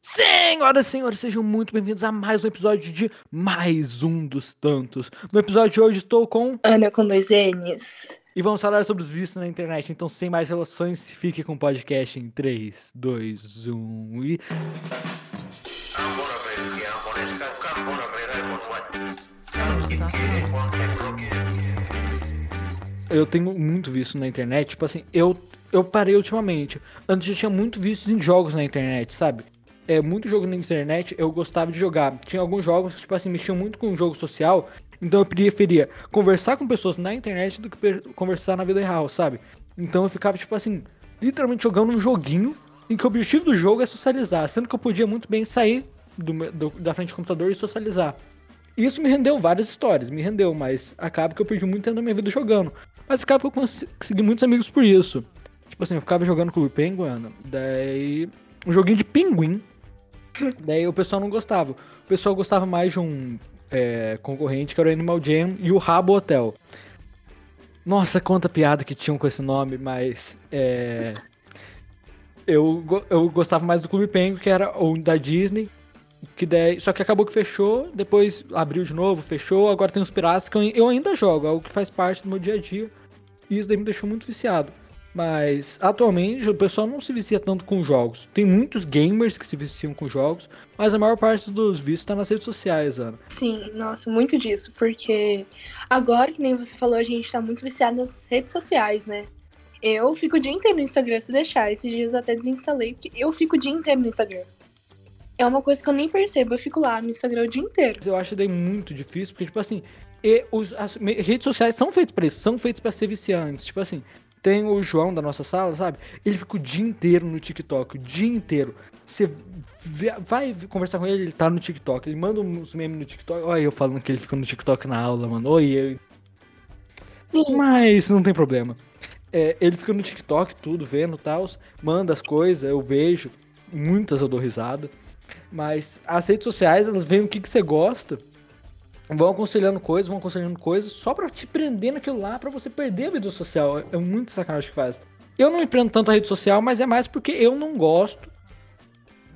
Senhoras e senhores, sejam muito bem-vindos a mais um episódio de mais um dos tantos. No episódio de hoje estou com Ana com dois N's. e vamos falar sobre os vícios na internet. Então, sem mais relações, fique com o podcast em 3, 2, 1 e. Eu tenho muito vício na internet. Tipo assim, eu, eu parei ultimamente. Antes eu tinha muito vício em jogos na internet, sabe? É, muito jogo na internet eu gostava de jogar. Tinha alguns jogos que, tipo assim, mexiam muito com o jogo social. Então eu preferia conversar com pessoas na internet do que conversar na vida real, sabe? Então eu ficava, tipo assim, literalmente jogando um joguinho em que o objetivo do jogo é socializar. Sendo que eu podia muito bem sair do do- da frente do computador e socializar. Isso me rendeu várias histórias, me rendeu, mas acaba que eu perdi muito tempo da minha vida jogando. Mas acaba que eu cons- consegui muitos amigos por isso. Tipo assim, eu ficava jogando com o Penguin, daí. Um joguinho de pinguim. Daí o pessoal não gostava. O pessoal gostava mais de um é, concorrente que era o Animal Jam e o Rabo Hotel. Nossa, quanta piada que tinham com esse nome, mas. É, eu, eu gostava mais do Clube Penguin, que era o da Disney. Que daí, só que acabou que fechou, depois abriu de novo, fechou, agora tem os piratas que eu, eu ainda jogo, é algo que faz parte do meu dia a dia. E isso daí me deixou muito viciado. Mas atualmente o pessoal não se vicia tanto com jogos. Tem muitos gamers que se viciam com jogos, mas a maior parte dos vícios tá nas redes sociais, Ana. Sim, nossa, muito disso, porque agora, que nem você falou, a gente tá muito viciado nas redes sociais, né? Eu fico o dia inteiro no Instagram se deixar. Esses dias eu até desinstalei, porque eu fico o dia inteiro no Instagram. É uma coisa que eu nem percebo, eu fico lá no Instagram o dia inteiro. Eu acho daí muito difícil, porque, tipo assim, e os, as redes sociais são feitas pra isso, são feitas pra ser viciantes. Tipo assim, tem o João da nossa sala, sabe? Ele fica o dia inteiro no TikTok, o dia inteiro. Você vai conversar com ele, ele tá no TikTok, ele manda uns memes no TikTok. Olha eu falando que ele fica no TikTok na aula, mano. Oi, eu... Sim, Mas não tem problema. É, ele fica no TikTok, tudo, vendo e tal, manda as coisas, eu vejo. Muitas eu dou risada. Mas as redes sociais, elas veem o que, que você gosta, vão aconselhando coisas, vão aconselhando coisas, só pra te prender naquilo lá, pra você perder a vida social. É, é muito sacanagem que faz. Eu não me prendo tanto a rede social, mas é mais porque eu não gosto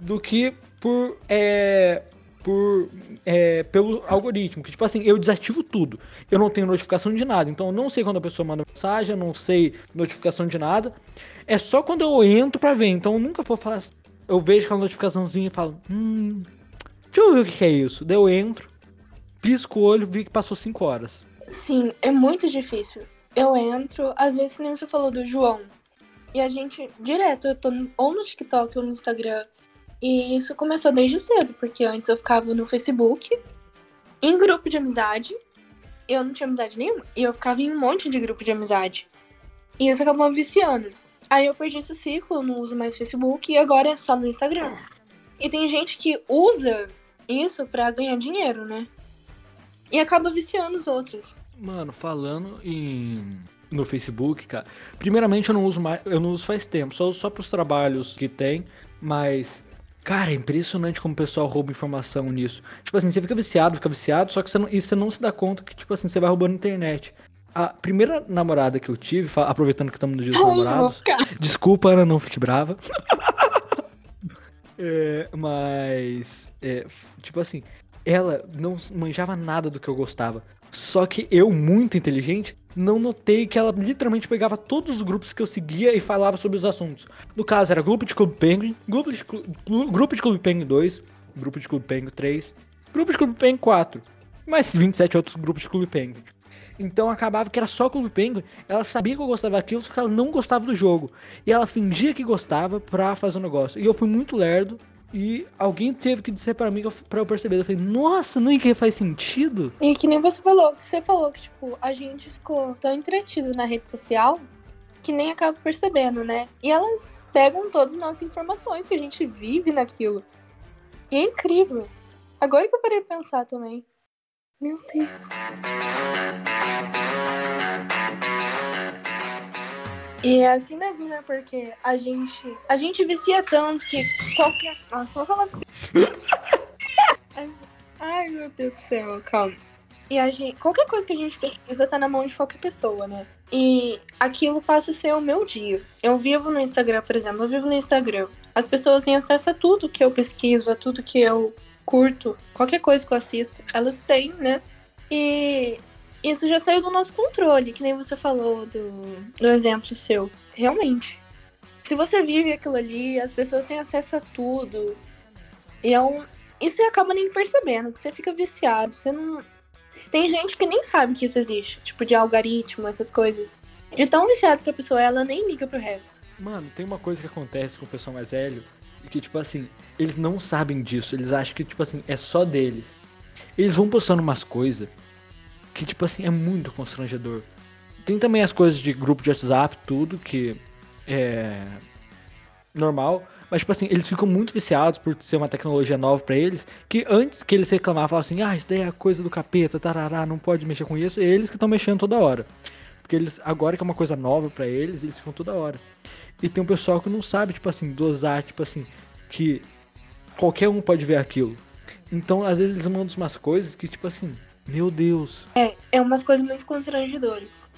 do que por. É, por é, pelo algoritmo. Que, tipo assim, eu desativo tudo. Eu não tenho notificação de nada. Então eu não sei quando a pessoa manda mensagem, eu não sei notificação de nada. É só quando eu entro pra ver. Então eu nunca vou falar. Eu vejo aquela notificaçãozinha e falo, hum. Deixa eu ver o que, é isso. Daí eu entro, pisco o olho, vi que passou 5 horas. Sim, é muito difícil. Eu entro, às vezes, nem você falou do João. E a gente, direto, eu tô ou no TikTok ou no Instagram. E isso começou desde cedo, porque antes eu ficava no Facebook, em grupo de amizade. Eu não tinha amizade nenhuma. E eu ficava em um monte de grupo de amizade. E isso acabou viciando. Aí eu perdi esse ciclo, não uso mais Facebook e agora é só no Instagram. E tem gente que usa isso pra ganhar dinheiro, né? E acaba viciando os outros. Mano, falando em no Facebook, cara. Primeiramente eu não uso mais, eu não uso faz tempo, só uso só pros trabalhos que tem, mas cara, é impressionante como o pessoal rouba informação nisso. Tipo assim, você fica viciado, fica viciado, só que você não, e você não se dá conta que tipo assim, você vai roubando internet. A primeira namorada que eu tive, aproveitando que estamos no dia dos namorados, Desculpa, Ana, não fique brava. É, mas, é, tipo assim, ela não manjava nada do que eu gostava. Só que eu, muito inteligente, não notei que ela literalmente pegava todos os grupos que eu seguia e falava sobre os assuntos. No caso, era grupo de Clube Penguin, grupo de, Clu- grupo de Clube Penguin 2, grupo de Clube Penguin 3, grupo de Clube Penguin 4, e mais 27 outros grupos de Clube Penguin. Então acabava que era só Clube Penguin, ela sabia que eu gostava daquilo, só que ela não gostava do jogo. E ela fingia que gostava pra fazer o negócio. E eu fui muito lerdo. E alguém teve que dizer pra mim que eu- perceber. Eu falei, nossa, não é que faz sentido? E que nem você falou, que você falou que, tipo, a gente ficou tão entretido na rede social que nem acaba percebendo, né? E elas pegam todas as nossas informações que a gente vive naquilo. E é incrível. Agora que eu parei pra pensar também. Meu Deus. E é assim mesmo, né? Porque a gente. A gente vicia tanto que qualquer. Nossa, vou falar pra você. Ai, meu Deus do céu, calma. E a gente, qualquer coisa que a gente pesquisa tá na mão de qualquer pessoa, né? E aquilo passa a ser o meu dia. Eu vivo no Instagram, por exemplo, eu vivo no Instagram. As pessoas têm acesso a tudo que eu pesquiso, a tudo que eu curto, qualquer coisa que eu assisto, elas têm, né? E isso já saiu do nosso controle, que nem você falou do, do exemplo seu. Realmente. Se você vive aquilo ali, as pessoas têm acesso a tudo. E é um. E você acaba nem percebendo, que você fica viciado. Você não. Tem gente que nem sabe que isso existe, tipo de algoritmo, essas coisas. De tão viciado que a pessoa é, ela nem liga pro resto. Mano, tem uma coisa que acontece com o pessoal mais velho, que tipo assim, eles não sabem disso, eles acham que tipo assim, é só deles. Eles vão postando umas coisas que tipo assim, é muito constrangedor. Tem também as coisas de grupo de WhatsApp, tudo que é normal, mas tipo assim, eles ficam muito viciados por ser uma tecnologia nova para eles, que antes que eles reclamavam, falavam assim: "Ah, isso daí é coisa do capeta, tarará, não pode mexer com isso". eles que estão mexendo toda hora. Porque eles agora que é uma coisa nova para eles, eles ficam toda hora. E tem um pessoal que não sabe, tipo assim, dosar, tipo assim, que qualquer um pode ver aquilo. Então, às vezes eles mandam umas coisas que tipo assim, meu Deus. É, é umas coisas muito constrangedoras.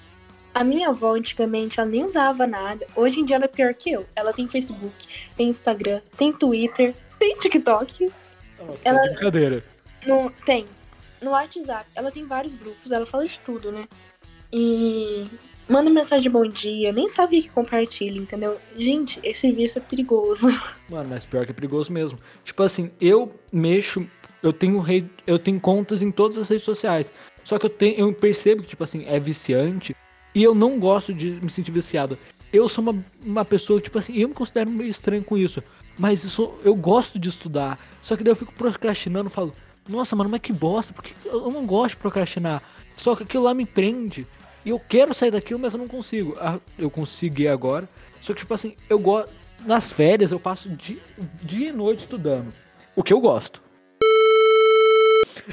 A minha avó, antigamente, ela nem usava nada. Hoje em dia ela é pior que eu. Ela tem Facebook, tem Instagram, tem Twitter, tem TikTok. Nossa, ela... tá brincadeira. No, tem. No WhatsApp, ela tem vários grupos, ela fala de tudo, né? E manda mensagem de bom dia, nem sabe o que compartilha, entendeu? Gente, esse vício é perigoso. Mano, mas pior que é perigoso mesmo. Tipo assim, eu mexo, eu tenho rede, eu tenho contas em todas as redes sociais. Só que eu tenho, eu percebo que tipo assim, é viciante e eu não gosto de me sentir viciado. Eu sou uma, uma pessoa, tipo assim, eu me considero meio estranho com isso. Mas isso, eu gosto de estudar. Só que daí eu fico procrastinando falo, nossa, mano, mas que bosta, porque eu não gosto de procrastinar. Só que aquilo lá me prende. E eu quero sair daquilo, mas eu não consigo. Ah, eu consegui agora. Só que, tipo assim, eu gosto. Nas férias eu passo dia, dia e noite estudando. O que eu gosto.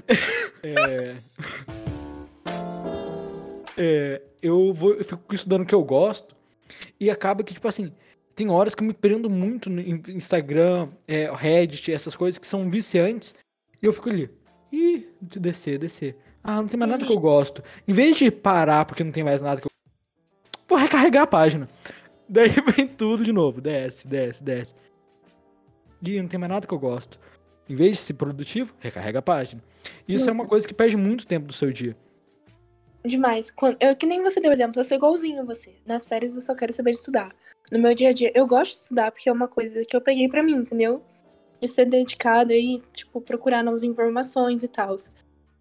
é. É, eu, vou, eu fico estudando o que eu gosto e acaba que, tipo assim, tem horas que eu me prendo muito no Instagram, é, Reddit, essas coisas que são viciantes, e eu fico ali, ih, de descer, descer. Ah, não tem mais nada que eu gosto. Em vez de parar porque não tem mais nada que eu. Vou recarregar a página. Daí vem tudo de novo. Desce, desce, desce. E não tem mais nada que eu gosto. Em vez de ser produtivo, recarrega a página. Isso é uma coisa que perde muito tempo do seu dia. Demais. Quando, eu, que nem você deu exemplo, eu sou igualzinho a você. Nas férias eu só quero saber estudar. No meu dia a dia, eu gosto de estudar porque é uma coisa que eu peguei para mim, entendeu? De ser dedicada e, tipo, procurar novas informações e tal.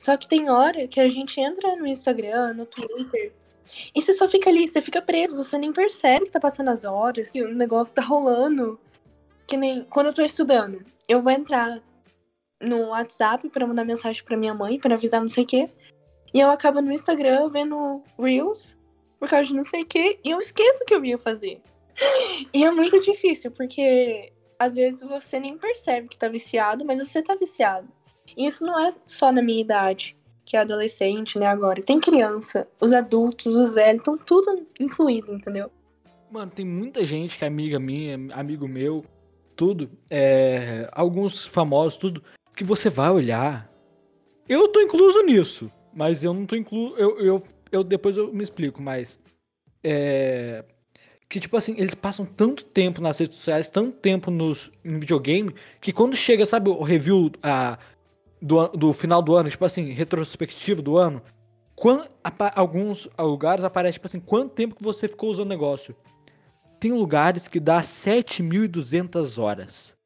Só que tem hora que a gente entra no Instagram, no Twitter, e você só fica ali, você fica preso, você nem percebe que tá passando as horas, que o negócio tá rolando. Que nem quando eu tô estudando, eu vou entrar no WhatsApp para mandar mensagem para minha mãe, para avisar não sei o quê. E eu acabo no Instagram vendo Reels por causa de não sei o quê, e eu esqueço o que eu ia fazer. E é muito difícil, porque às vezes você nem percebe que tá viciado, mas você tá viciado. Isso não é só na minha idade, que é adolescente, né, agora. Tem criança, os adultos, os velhos, estão tudo incluído, entendeu? Mano, tem muita gente que é amiga minha, amigo meu, tudo, é, alguns famosos, tudo, que você vai olhar. Eu tô incluso nisso. Mas eu não tô incluso. Eu, eu, eu depois eu me explico, mas. É. Que, tipo assim, eles passam tanto tempo nas redes sociais, tanto tempo nos, videogame, que quando chega, sabe, o review a, do, do final do ano, tipo assim, retrospectivo do ano, quando, alguns lugares aparece, tipo assim, quanto tempo que você ficou usando o negócio. Tem lugares que dá 7.200 horas.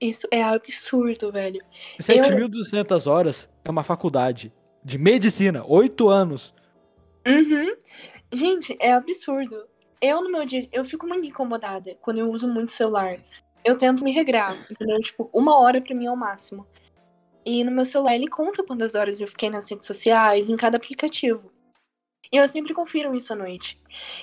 Isso é absurdo, velho. 7.200 eu... horas é uma faculdade de medicina, oito anos. Uhum. Gente, é absurdo. Eu, no meu dia, eu fico muito incomodada quando eu uso muito celular. Eu tento me regrar, entendeu? Tipo, uma hora pra mim é o máximo. E no meu celular ele conta quantas horas eu fiquei nas redes sociais, em cada aplicativo. E eu sempre confiro isso à noite.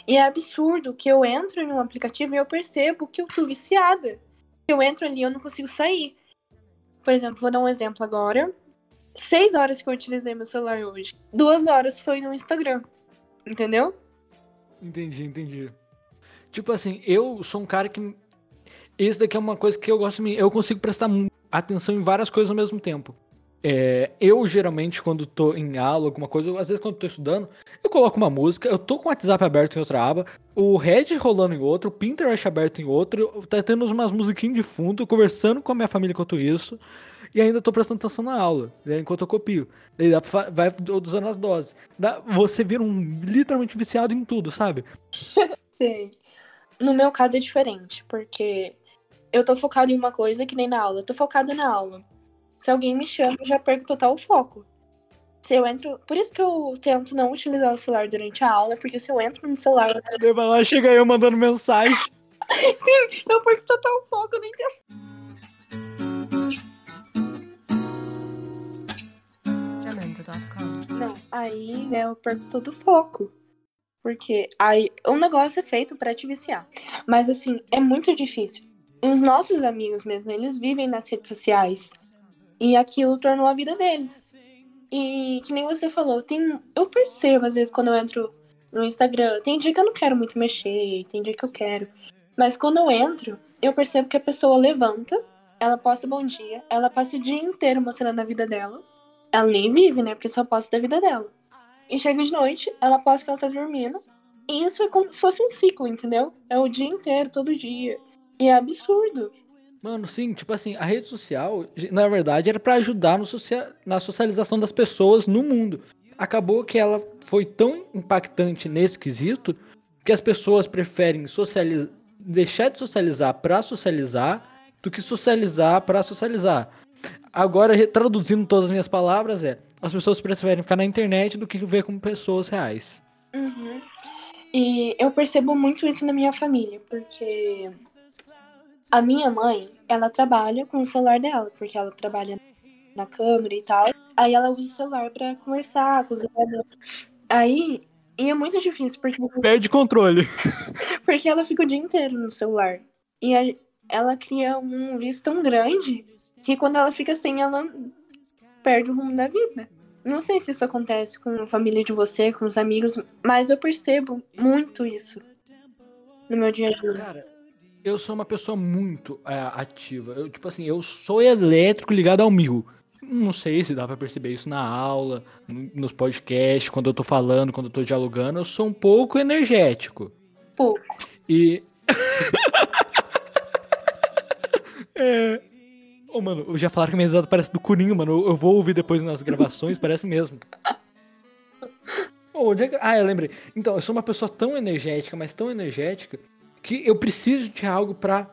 E é absurdo que eu entro em um aplicativo e eu percebo que eu tô viciada. Eu entro ali e eu não consigo sair. Por exemplo, vou dar um exemplo agora seis horas que eu utilizei meu celular hoje. Duas horas foi no Instagram. Entendeu? Entendi, entendi. Tipo assim, eu sou um cara que. Isso daqui é uma coisa que eu gosto. Eu consigo prestar atenção em várias coisas ao mesmo tempo. É, eu geralmente, quando tô em aula, alguma coisa, às vezes quando tô estudando, eu coloco uma música, eu tô com o WhatsApp aberto em outra aba, o Red rolando em outro, o Pinterest aberto em outro, tá tendo umas musiquinhas de fundo, conversando com a minha família enquanto isso, e ainda tô prestando atenção na aula, né, enquanto eu copio. Daí dá pra, vai usando as doses. Dá, você vira um literalmente viciado em tudo, sabe? Sim. No meu caso é diferente, porque eu tô focado em uma coisa que nem na aula. Eu tô focada na aula. Se alguém me chama, eu já perco total o foco. Se eu entro. Por isso que eu tento não utilizar o celular durante a aula, porque se eu entro no celular. Vai lá, chega eu mandando mensagem. Sim, eu perco total o foco, eu não entendo. Não, aí, né, eu perco todo o foco. Porque aí um negócio é feito para te viciar. Mas assim, é muito difícil. Os nossos amigos mesmo, eles vivem nas redes sociais. E aquilo tornou a vida deles. E que nem você falou, tem, eu percebo às vezes quando eu entro no Instagram, tem dia que eu não quero muito mexer, tem dia que eu quero. Mas quando eu entro, eu percebo que a pessoa levanta, ela posta bom dia, ela passa o dia inteiro mostrando a vida dela. Ela nem vive, né? Porque só posta da vida dela. E chega de noite, ela posta que ela tá dormindo. E isso é como se fosse um ciclo, entendeu? É o dia inteiro, todo dia. E é absurdo. Mano, sim, tipo assim, a rede social, na verdade, era para ajudar no socia na socialização das pessoas no mundo. Acabou que ela foi tão impactante nesse quesito que as pessoas preferem socializar, deixar de socializar para socializar do que socializar para socializar. Agora, traduzindo todas as minhas palavras, é as pessoas preferem ficar na internet do que ver com pessoas reais. Uhum. E eu percebo muito isso na minha família, porque a minha mãe, ela trabalha com o celular dela, porque ela trabalha na câmera e tal. Aí ela usa o celular para conversar com os Aí, e é muito difícil, porque... Perde controle. porque ela fica o dia inteiro no celular. E a, ela cria um vício tão grande que quando ela fica sem, ela perde o rumo da vida. Não sei se isso acontece com a família de você, com os amigos, mas eu percebo muito isso no meu dia a dia. Cara, eu sou uma pessoa muito é, ativa. Eu, tipo assim, eu sou elétrico ligado ao mil. Não sei se dá pra perceber isso na aula, nos podcasts, quando eu tô falando, quando eu tô dialogando. Eu sou um pouco energético. Pouco. E. é, oh, mano, já falaram que minha risada parece do Curinho, mano. Eu, vou ouvir depois nas gravações, parece mesmo. Oh, onde é que... Ah, eu lembrei. Então, eu sou uma pessoa tão energética, mas tão energética, que eu preciso de algo para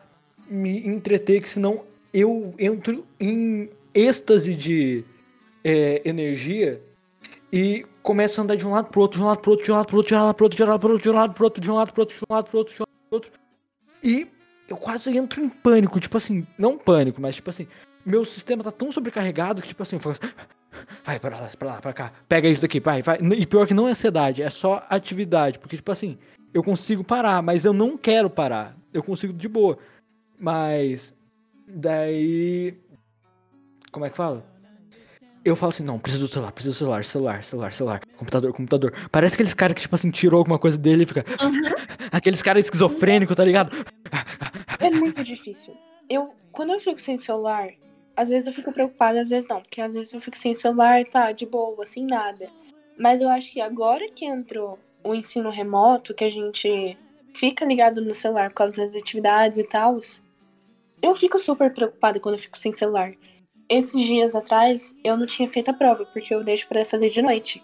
me entreter, que senão eu entro em êxtase de é, energia e começo a andar de um lado pro outro, de um lado pro outro, de um lado pro outro, de um lado pro outro, de um lado pro outro, de um lado pro outro, de um lado pro outro, de um lado pro outro, de um lado pro outro. E eu quase entro em pânico, tipo assim, não pânico, mas tipo assim, meu sistema tá tão sobrecarregado que tipo assim, vai para lá, para lá, para cá, pega isso daqui, vai, vai. E pior que não é ansiedade, é só atividade, porque tipo assim, eu consigo parar, mas eu não quero parar. Eu consigo de boa. Mas daí como é que fala? Eu falo assim, não, preciso do celular, preciso do celular, celular, celular, celular, computador, computador. Parece aqueles caras que, tipo assim, tirou alguma coisa dele e fica. Uhum. Aqueles caras esquizofrênicos, tá ligado? É muito difícil. Eu, quando eu fico sem celular, às vezes eu fico preocupada, às vezes não. Porque às vezes eu fico sem celular, tá, de boa, sem nada. Mas eu acho que agora que entrou o ensino remoto, que a gente fica ligado no celular por causa das atividades e tal, eu fico super preocupada quando eu fico sem celular. Esses dias atrás, eu não tinha feito a prova, porque eu deixo para fazer de noite.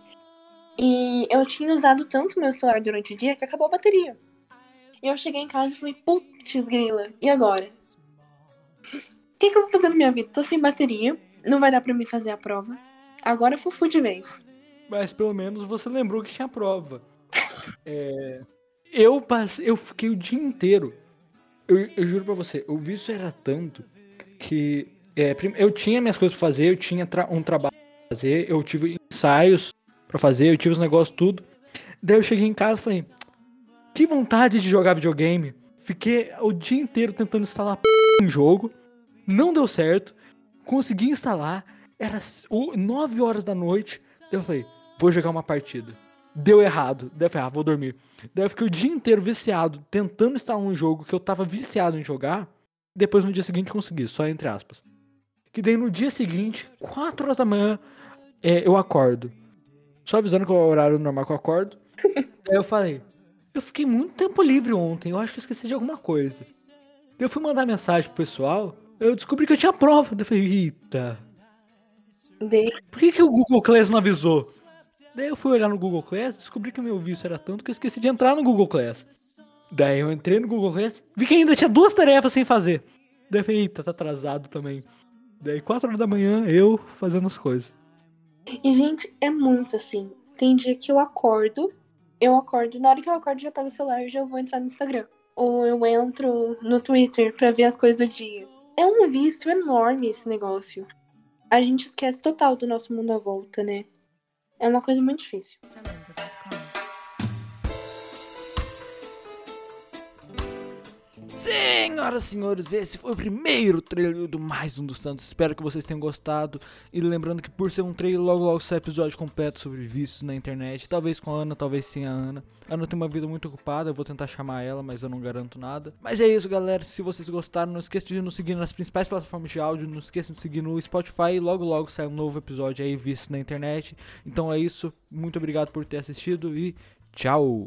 E eu tinha usado tanto meu celular durante o dia que acabou a bateria. E eu cheguei em casa e falei, putz, grila, e agora? O que, que eu vou fazer na minha vida? Tô sem bateria, não vai dar pra mim fazer a prova. Agora eu fui de vez. Mas pelo menos você lembrou que tinha prova. É, eu passei, eu fiquei o dia inteiro. Eu, eu juro pra você, o vício era tanto que é, eu tinha minhas coisas pra fazer, eu tinha tra um trabalho pra fazer, eu tive ensaios pra fazer, eu tive os negócios tudo. Daí eu cheguei em casa e falei, que vontade de jogar videogame. Fiquei o dia inteiro tentando instalar um jogo. Não deu certo. Consegui instalar. Era 9 horas da noite. Eu falei, vou jogar uma partida. Deu errado. Daí eu falei, ah, vou dormir. Daí eu fiquei o dia inteiro viciado, tentando instalar um jogo que eu tava viciado em jogar. Depois no dia seguinte consegui, só entre aspas. Que daí no dia seguinte, 4 horas da manhã, é, eu acordo. Só avisando que é o horário normal que eu acordo. Daí eu falei, eu fiquei muito tempo livre ontem, eu acho que eu esqueci de alguma coisa. Daí eu fui mandar mensagem pro pessoal, eu descobri que eu tinha prova. Daí eu falei, eita. Por que, que o Google Class não avisou? Daí eu fui olhar no Google Class, descobri que o meu vício era tanto que eu esqueci de entrar no Google Class. Daí eu entrei no Google Class, vi que ainda tinha duas tarefas sem fazer. Daí eu falei, eita, tá atrasado também. Daí, 4 horas da manhã, eu fazendo as coisas. E, gente, é muito assim. Tem dia que eu acordo, eu acordo, na hora que eu acordo, já pego o celular e já vou entrar no Instagram. Ou eu entro no Twitter pra ver as coisas do dia. É um vício enorme esse negócio. A gente esquece total do nosso mundo à volta, né? É uma coisa muito difícil. Senhoras e senhores, esse foi o primeiro trailer do Mais Um dos Tantos. Espero que vocês tenham gostado. E lembrando que por ser um trailer, logo logo sai episódio completo sobre vícios na internet. Talvez com a Ana, talvez sem a Ana. A Ana tem uma vida muito ocupada, eu vou tentar chamar ela, mas eu não garanto nada. Mas é isso, galera. Se vocês gostaram, não esqueça de nos seguir nas principais plataformas de áudio. Não esqueça de seguir no Spotify. Logo logo sai um novo episódio aí, vícios na internet. Então é isso. Muito obrigado por ter assistido e tchau!